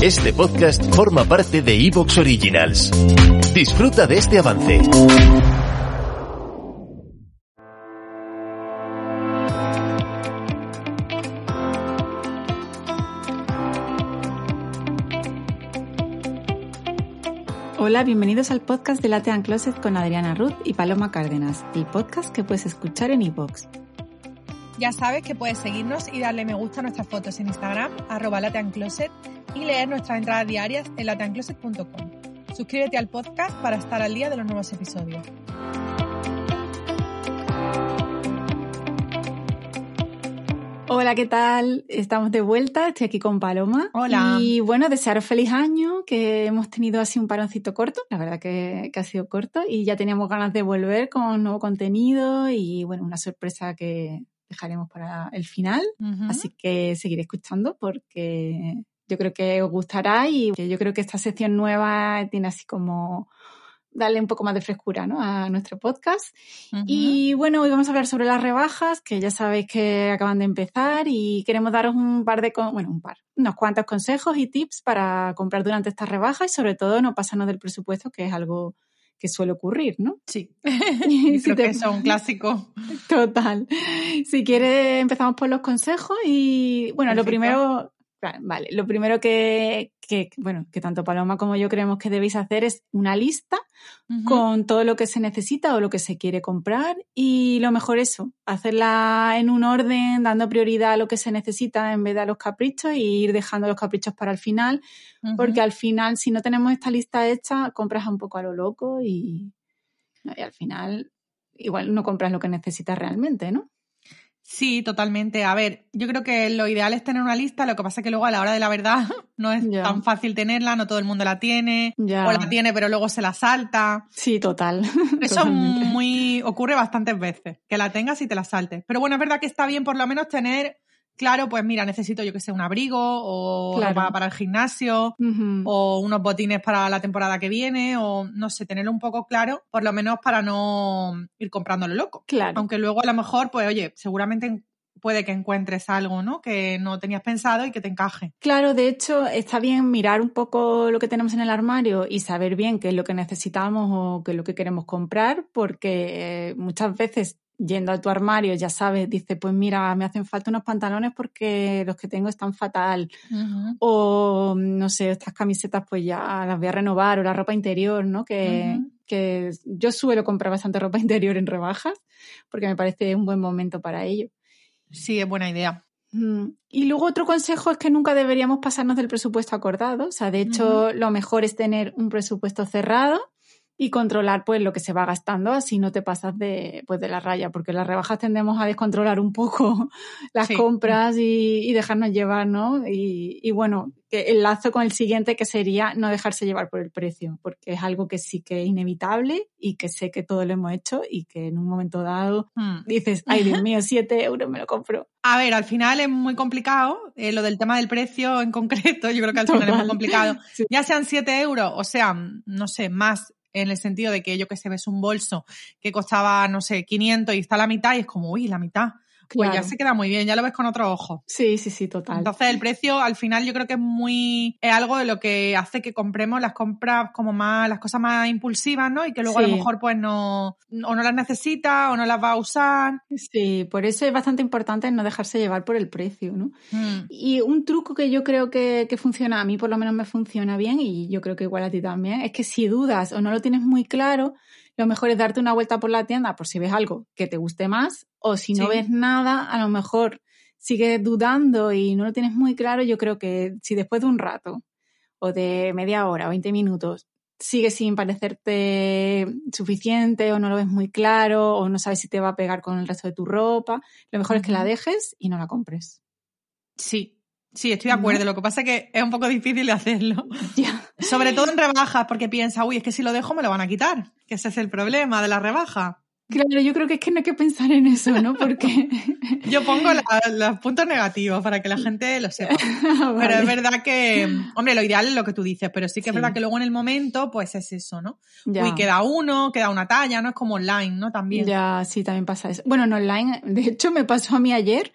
Este podcast forma parte de Evox Originals. Disfruta de este avance. Hola, bienvenidos al podcast de Latean Closet con Adriana Ruth y Paloma Cárdenas, el podcast que puedes escuchar en iVoox. Ya sabes que puedes seguirnos y darle me gusta a nuestras fotos en Instagram, arroba lateancloset, y leer nuestras entradas diarias en lateancloset.com. Suscríbete al podcast para estar al día de los nuevos episodios. Hola, ¿qué tal? Estamos de vuelta, estoy aquí con Paloma. Hola. Y bueno, desearos feliz año, que hemos tenido así un paroncito corto, la verdad que, que ha sido corto, y ya teníamos ganas de volver con nuevo contenido y bueno, una sorpresa que dejaremos para el final. Así que seguiré escuchando porque yo creo que os gustará y yo creo que esta sección nueva tiene así como darle un poco más de frescura ¿no? a nuestro podcast. Y bueno, hoy vamos a hablar sobre las rebajas, que ya sabéis que acaban de empezar y queremos daros un par de, bueno, un par, unos cuantos consejos y tips para comprar durante estas rebajas y sobre todo no pasarnos del presupuesto, que es algo que suele ocurrir, ¿no? Sí. Y si Creo te- que eso es un clásico. Total. Si quieres, empezamos por los consejos y, bueno, lo primero, vale, lo primero que, que, bueno, que tanto Paloma como yo creemos que debéis hacer es una lista con todo lo que se necesita o lo que se quiere comprar y lo mejor eso, hacerla en un orden, dando prioridad a lo que se necesita en vez de a los caprichos y ir dejando los caprichos para el final, porque al final, si no tenemos esta lista hecha, compras un poco a lo loco y, y al final igual no compras lo que necesitas realmente, ¿no? Sí, totalmente. A ver, yo creo que lo ideal es tener una lista, lo que pasa es que luego a la hora de la verdad no es tan fácil tenerla, no todo el mundo la tiene, o la tiene pero luego se la salta. Sí, total. Eso Totalmente. muy ocurre bastantes veces, que la tengas y te la saltes. Pero bueno, es verdad que está bien por lo menos tener claro, pues mira, necesito yo que sé un abrigo o Claro. ropa para el gimnasio o unos botines para la temporada que viene o no sé, tenerlo un poco claro, por lo menos para no ir comprándolo loco. Claro. Aunque luego a lo mejor, pues oye, seguramente puede que encuentres algo, ¿no? Que no tenías pensado y que te encaje. Claro, de hecho, está bien mirar un poco lo que tenemos en el armario y saber bien qué es lo que necesitamos o qué es lo que queremos comprar, porque eh, muchas veces yendo a tu armario ya sabes, dices, pues mira, me hacen falta unos pantalones porque los que tengo están fatal. O, no sé, estas camisetas pues ya las voy a renovar o la ropa interior, ¿no? Que, que yo suelo comprar bastante ropa interior en rebajas porque me parece un buen momento para ello. Sí, es buena idea. Mm. Y luego otro consejo es que nunca deberíamos pasarnos del presupuesto acordado. O sea, de hecho, lo mejor es tener un presupuesto cerrado y controlar pues lo que se va gastando, así no te pasas de, pues, de la raya, porque las rebajas tendemos a descontrolar un poco las Sí. compras y, y dejarnos llevar, ¿no? Y, y bueno, que enlazo con el siguiente que sería no dejarse llevar por el precio, porque es algo que sí que es inevitable y que sé que todo lo hemos hecho y que en un momento dado Hmm. dices, ay Dios mío, siete euros me lo compro. A ver, al final es muy complicado, eh, lo del tema del precio en concreto, yo creo que al final es Total. muy complicado. Sí. Ya sean 7 euros, o sea, no sé, más en el sentido de que yo que sé, ves un bolso que costaba, no sé, 500 y está la mitad y es como, uy, la mitad. Pues ya se queda muy bien, ya lo ves con otro ojo. Sí, sí, sí, total. Entonces el precio al final yo creo que es muy, es algo de lo que hace que compremos las compras como más, las cosas más impulsivas, ¿no? Y que luego a lo mejor pues no, o no las necesita o no las va a usar. Sí, por eso es bastante importante no dejarse llevar por el precio, ¿no? Mm. Y un truco que yo creo que, que funciona, a mí por lo menos me funciona bien y yo creo que igual a ti también, es que si dudas o no lo tienes muy claro, lo mejor es darte una vuelta por la tienda por si ves algo que te guste más o si no Sí. ves nada, a lo mejor sigues dudando y no lo tienes muy claro, yo creo que si después de un rato o de media hora o 20 minutos sigue sin parecerte suficiente o no lo ves muy claro o no sabes si te va a pegar con el resto de tu ropa, lo mejor es que la dejes y no la compres. Sí, sí, estoy de acuerdo. Lo que pasa es que es un poco difícil de hacerlo. Ya. Sobre todo en rebajas, porque piensa, uy, es que si lo dejo me lo van a quitar. Que ese es el problema de la rebaja. Claro, yo creo que es que no hay que pensar en eso, ¿no? Porque... yo pongo los puntos negativos para que la gente lo sepa. Pero es verdad que, hombre, lo ideal es lo que tú dices, pero sí que es verdad que luego en el momento, pues es eso, ¿no? Uy, queda uno, queda una talla, ¿no? Es como online, ¿no? También. Ya, sí, también pasa eso. Bueno, en online, de hecho me pasó a mí ayer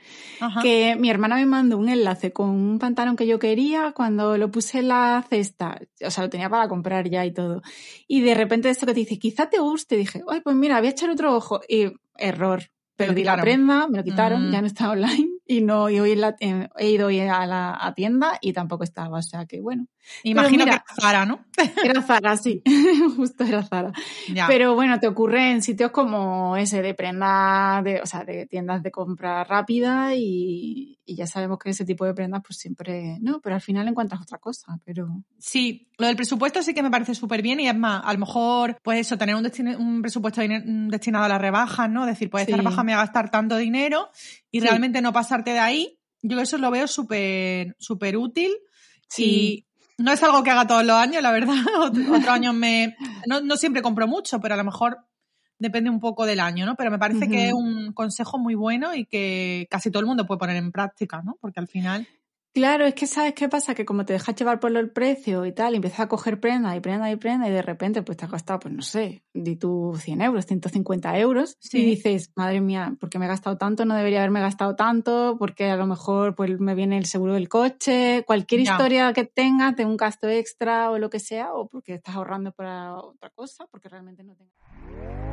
que mi hermana me mandó un enlace con un pantalón que yo quería cuando lo puse en la cesta, o sea, lo tenía para comprar ya y todo. Y de repente esto que te dice, quizá te guste, dije, ay, pues mira, voy a echar otro ojo. Y error. Perdí la prenda, me lo quitaron, ya no está online y no y hoy la, he ido hoy a la tienda y tampoco estaba, o sea que bueno. Imagino que era Zara, ¿no? Era Zara, sí, justo era Zara. Pero bueno, te ocurre en sitios como ese de prenda, de, o sea, de tiendas de compra rápida y, y, ya sabemos que ese tipo de prendas pues siempre, no, pero al final encuentras otra cosa, pero... Sí, lo del presupuesto sí que me parece súper bien y es más, a lo mejor, pues eso, tener un, un presupuesto destinado a las rebajas, ¿no? Decir, pues esta rebaja me va a gastar tanto dinero y realmente no pasarte de ahí, yo eso lo veo súper, súper útil. Sí. No es algo que haga todos los años, la verdad. Otro año me. No, no, siempre compro mucho, pero a lo mejor depende un poco del año, ¿no? Pero me parece que es un consejo muy bueno y que casi todo el mundo puede poner en práctica, ¿no? Porque al final. Claro, es que sabes qué pasa, que como te dejas llevar por el precio y tal, y empiezas a coger prenda y prenda y prenda, y de repente pues te has gastado, pues no sé, di tú 100 euros, 150 euros, y dices, madre mía, ¿por qué me he gastado tanto? No debería haberme gastado tanto, porque a lo mejor pues me viene el seguro del coche, cualquier historia que tengas de un gasto extra o lo que sea, o porque estás ahorrando para otra cosa, porque realmente no tengas.